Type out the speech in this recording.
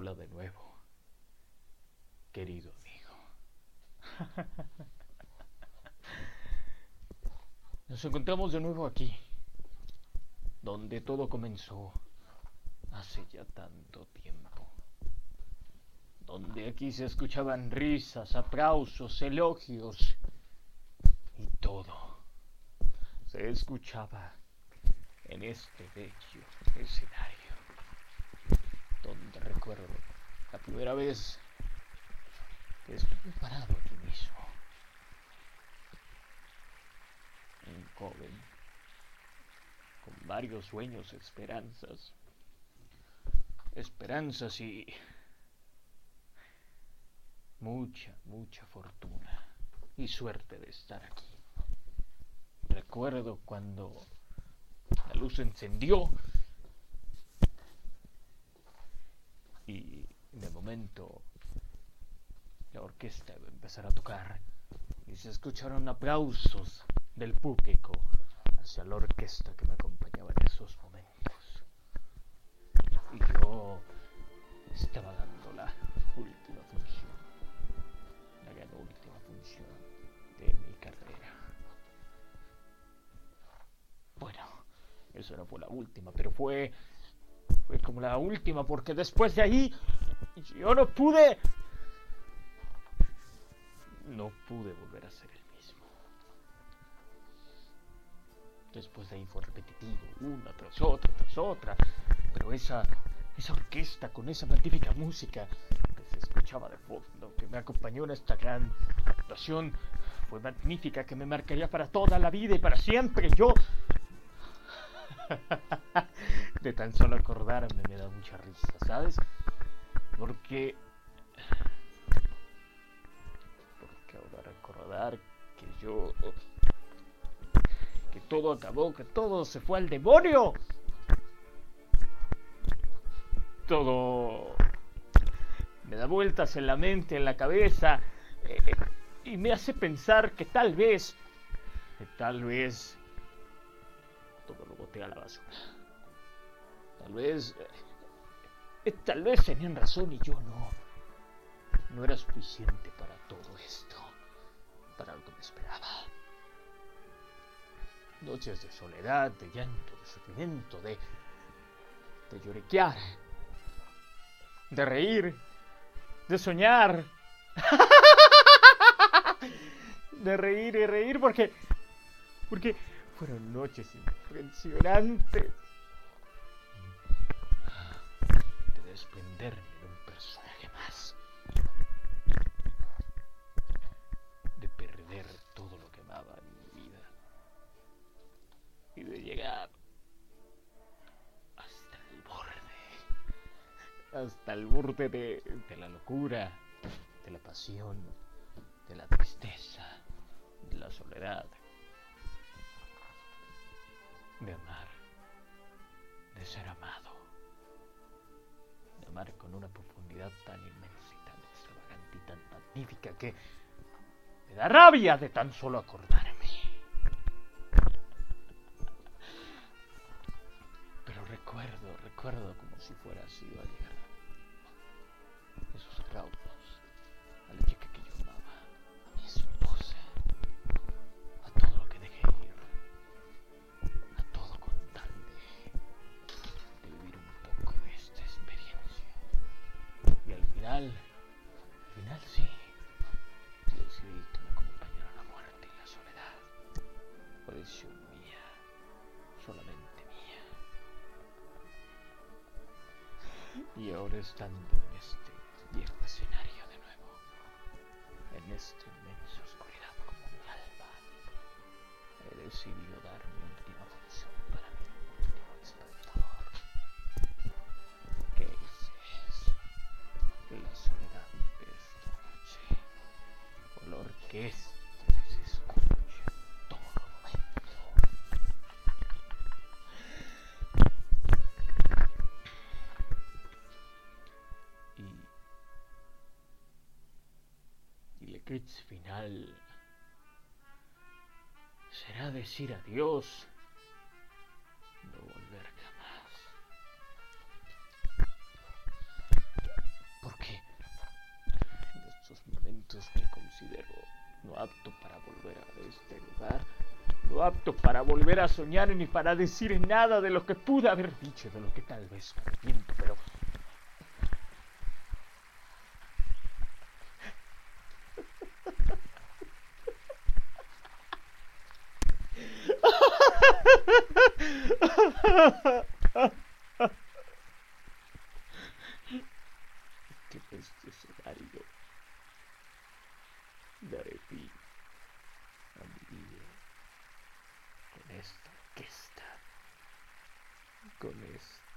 Hola de nuevo, querido amigo. Nos encontramos de nuevo aquí, donde todo comenzó hace ya tanto tiempo. Donde aquí se escuchaban risas, aplausos, elogios y todo se escuchaba en este bello escenario donde recuerdo la primera vez que estuve parado aquí mismo. Un joven con varios sueños, esperanzas, esperanzas y mucha, mucha fortuna y suerte de estar aquí. Recuerdo cuando la luz encendió y de momento la orquesta iba a empezar a tocar y se escucharon aplausos del público hacia la orquesta que me acompañaba en esos momentos. Y yo estaba dando la última función, la gran última función de mi carrera. Bueno, eso no fue la última, pero fue fue como la última, porque después de ahí yo no pude... No pude volver a ser el mismo. Después de ahí fue repetitivo, una tras otra, tras otra. Pero esa, esa orquesta con esa magnífica música que se escuchaba de fondo, que me acompañó en esta gran actuación, fue magnífica, que me marcaría para toda la vida y para siempre. Yo de tan solo acordarme me da mucha risa, ¿sabes? Porque... Porque ahora recordar que yo... Que todo acabó, que todo se fue al demonio. Todo... Me da vueltas en la mente, en la cabeza. Eh, y me hace pensar que tal vez... Que tal vez... Todo lo boté a la basura. Tal vez... eh, tal vez tenían razón y yo no. No era suficiente para todo esto. Para lo que me esperaba. Noches de soledad, de llanto, de sufrimiento, de... De lloriquear. De reír. De soñar. de reír y reír porque... Porque fueron noches impresionantes. Desprenderme de un personaje más. De perder todo lo que amaba en mi vida. Y de llegar hasta el borde. Hasta el borde de, de la locura, de la pasión, de la tristeza, de la soledad de amar, de ser amado, con una profundidad tan inmensa y tan extravagante y tan magnífica que me da rabia de tan solo acordarme. Pero recuerdo, recuerdo como si fuera sido ayer esos aplausos Y ahora estando en este viejo escenario de nuevo, en esta inmensa oscuridad como mi alma, he decidido dar Final será decir adiós, no volver jamás. Porque en estos momentos me considero no apto para volver a este lugar, no apto para volver a soñar ni para decir nada de lo que pude haber dicho, de lo que tal vez me arrepiento, pero que este escenario daré fin a mi vida con esta orquesta, con esta.